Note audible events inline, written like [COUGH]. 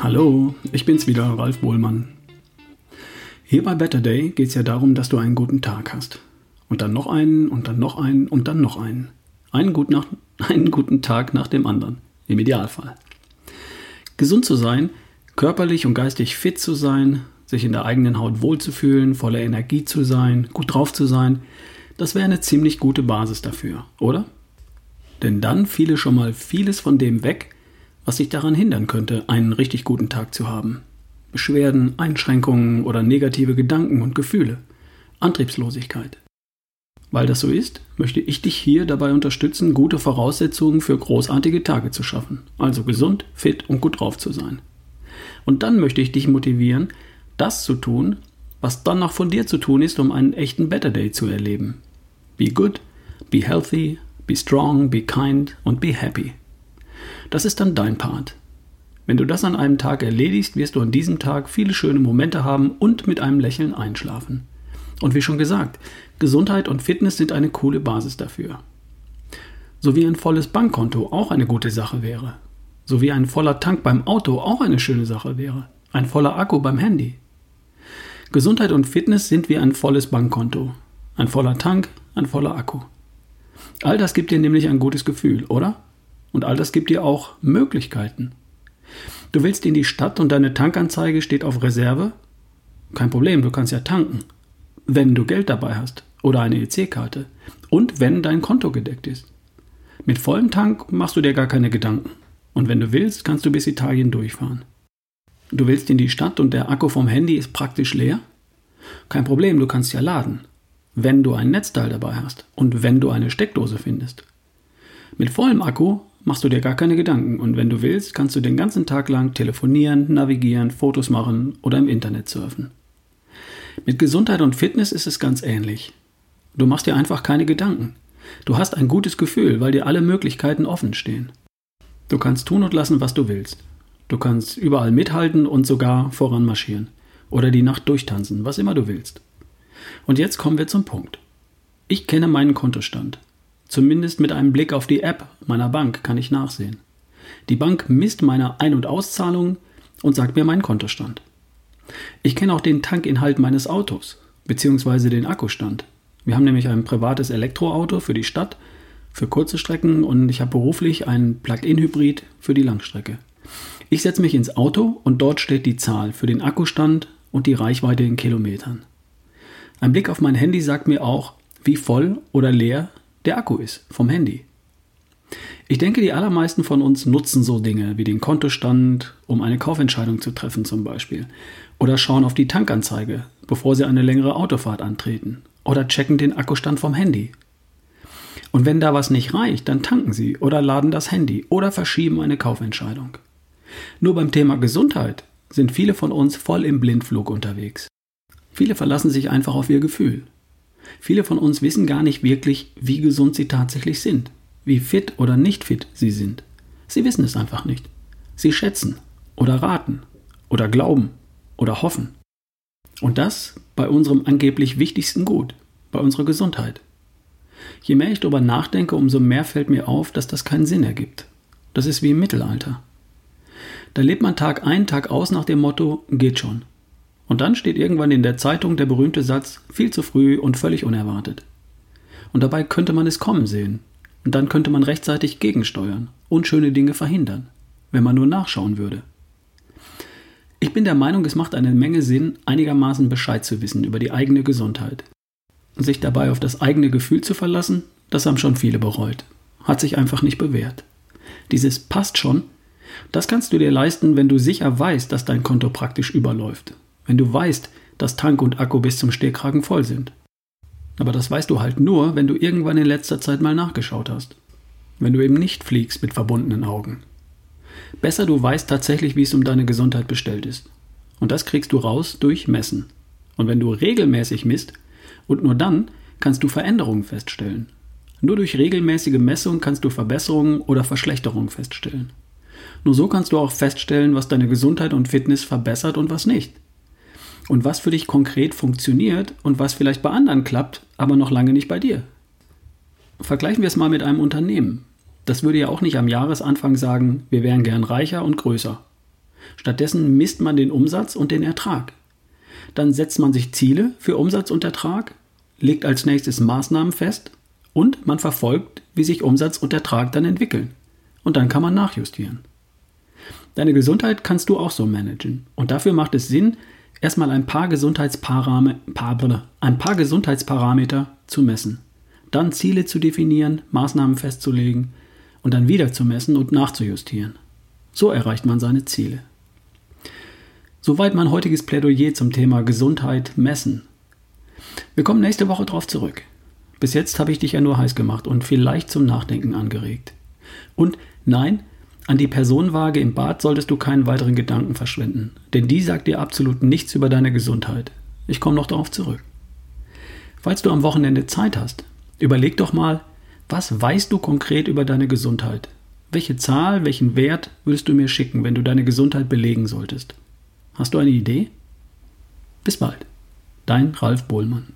Hallo, ich bin's wieder, Ralf Bohlmann. Hier bei Better Day geht es ja darum, dass du einen guten Tag hast. Und dann noch einen und dann noch einen und dann noch einen. Einen, gut nach, [LAUGHS] einen guten Tag nach dem anderen. Im Idealfall. Gesund zu sein, körperlich und geistig fit zu sein, sich in der eigenen Haut wohlzufühlen, voller Energie zu sein, gut drauf zu sein, das wäre eine ziemlich gute Basis dafür, oder? Denn dann fiele schon mal vieles von dem weg, was sich daran hindern könnte, einen richtig guten Tag zu haben. Beschwerden, Einschränkungen oder negative Gedanken und Gefühle, Antriebslosigkeit. Weil das so ist, möchte ich dich hier dabei unterstützen, gute Voraussetzungen für großartige Tage zu schaffen, also gesund, fit und gut drauf zu sein. Und dann möchte ich dich motivieren, das zu tun, was dann noch von dir zu tun ist, um einen echten Better Day zu erleben. Be good, be healthy, be strong, be kind und be happy. Das ist dann dein Part. Wenn du das an einem Tag erledigst, wirst du an diesem Tag viele schöne Momente haben und mit einem Lächeln einschlafen. Und wie schon gesagt, Gesundheit und Fitness sind eine coole Basis dafür. So wie ein volles Bankkonto auch eine gute Sache wäre. So wie ein voller Tank beim Auto auch eine schöne Sache wäre. Ein voller Akku beim Handy. Gesundheit und Fitness sind wie ein volles Bankkonto. Ein voller Tank, ein voller Akku. All das gibt dir nämlich ein gutes Gefühl, oder? Und all das gibt dir auch Möglichkeiten. Du willst in die Stadt und deine Tankanzeige steht auf Reserve? Kein Problem, du kannst ja tanken. Wenn du Geld dabei hast oder eine EC-Karte. Und wenn dein Konto gedeckt ist. Mit vollem Tank machst du dir gar keine Gedanken. Und wenn du willst, kannst du bis Italien durchfahren. Du willst in die Stadt und der Akku vom Handy ist praktisch leer? Kein Problem, du kannst ja laden. Wenn du ein Netzteil dabei hast und wenn du eine Steckdose findest. Mit vollem Akku machst du dir gar keine Gedanken und wenn du willst, kannst du den ganzen Tag lang telefonieren, navigieren, Fotos machen oder im Internet surfen. Mit Gesundheit und Fitness ist es ganz ähnlich. Du machst dir einfach keine Gedanken. Du hast ein gutes Gefühl, weil dir alle Möglichkeiten offen stehen. Du kannst tun und lassen, was du willst. Du kannst überall mithalten und sogar voranmarschieren. Oder die Nacht durchtanzen, was immer du willst. Und jetzt kommen wir zum Punkt. Ich kenne meinen Kontostand. Zumindest mit einem Blick auf die App meiner Bank kann ich nachsehen. Die Bank misst meine Ein- und Auszahlungen und sagt mir meinen Kontostand. Ich kenne auch den Tankinhalt meines Autos bzw. den Akkustand. Wir haben nämlich ein privates Elektroauto für die Stadt, für kurze Strecken und ich habe beruflich ein Plug-in-Hybrid für die Langstrecke. Ich setze mich ins Auto und dort steht die Zahl für den Akkustand und die Reichweite in Kilometern. Ein Blick auf mein Handy sagt mir auch, wie voll oder leer der Akku ist vom Handy. Ich denke, die allermeisten von uns nutzen so Dinge wie den Kontostand, um eine Kaufentscheidung zu treffen zum Beispiel. Oder schauen auf die Tankanzeige, bevor sie eine längere Autofahrt antreten. Oder checken den Akkustand vom Handy. Und wenn da was nicht reicht, dann tanken sie oder laden das Handy oder verschieben eine Kaufentscheidung. Nur beim Thema Gesundheit sind viele von uns voll im Blindflug unterwegs. Viele verlassen sich einfach auf ihr Gefühl. Viele von uns wissen gar nicht wirklich, wie gesund sie tatsächlich sind, wie fit oder nicht fit sie sind. Sie wissen es einfach nicht. Sie schätzen oder raten oder glauben oder hoffen. Und das bei unserem angeblich wichtigsten Gut, bei unserer Gesundheit. Je mehr ich darüber nachdenke, umso mehr fällt mir auf, dass das keinen Sinn ergibt. Das ist wie im Mittelalter. Da lebt man Tag ein, Tag aus nach dem Motto, geht schon. Und dann steht irgendwann in der Zeitung der berühmte Satz, viel zu früh und völlig unerwartet. Und dabei könnte man es kommen sehen. Und dann könnte man rechtzeitig gegensteuern und schöne Dinge verhindern, wenn man nur nachschauen würde. Ich bin der Meinung, es macht eine Menge Sinn, einigermaßen Bescheid zu wissen über die eigene Gesundheit. Sich dabei auf das eigene Gefühl zu verlassen, das haben schon viele bereut. Hat sich einfach nicht bewährt. Dieses passt schon, das kannst du dir leisten, wenn du sicher weißt, dass dein Konto praktisch überläuft wenn du weißt, dass Tank und Akku bis zum Stehkragen voll sind. Aber das weißt du halt nur, wenn du irgendwann in letzter Zeit mal nachgeschaut hast. Wenn du eben nicht fliegst mit verbundenen Augen. Besser du weißt tatsächlich, wie es um deine Gesundheit bestellt ist. Und das kriegst du raus durch Messen. Und wenn du regelmäßig misst, und nur dann kannst du Veränderungen feststellen. Nur durch regelmäßige Messung kannst du Verbesserungen oder Verschlechterungen feststellen. Nur so kannst du auch feststellen, was deine Gesundheit und Fitness verbessert und was nicht und was für dich konkret funktioniert und was vielleicht bei anderen klappt, aber noch lange nicht bei dir. Vergleichen wir es mal mit einem Unternehmen. Das würde ja auch nicht am Jahresanfang sagen, wir wären gern reicher und größer. Stattdessen misst man den Umsatz und den Ertrag. Dann setzt man sich Ziele für Umsatz und Ertrag, legt als nächstes Maßnahmen fest und man verfolgt, wie sich Umsatz und Ertrag dann entwickeln. Und dann kann man nachjustieren. Deine Gesundheit kannst du auch so managen. Und dafür macht es Sinn, erstmal ein paar, Gesundheitsparameter, ein paar Gesundheitsparameter zu messen. Dann Ziele zu definieren, Maßnahmen festzulegen und dann wieder zu messen und nachzujustieren. So erreicht man seine Ziele. Soweit mein heutiges Plädoyer zum Thema Gesundheit messen. Wir kommen nächste Woche darauf zurück. Bis jetzt habe ich dich ja nur heiß gemacht und vielleicht zum Nachdenken angeregt. Und nein, an die Personenwaage im Bad solltest du keinen weiteren Gedanken verschwenden, denn die sagt dir absolut nichts über deine Gesundheit. Ich komme noch darauf zurück. Falls du am Wochenende Zeit hast, überleg doch mal, was weißt du konkret über deine Gesundheit? Welche Zahl, welchen Wert würdest du mir schicken, wenn du deine Gesundheit belegen solltest? Hast du eine Idee? Bis bald. Dein Ralf Bohlmann.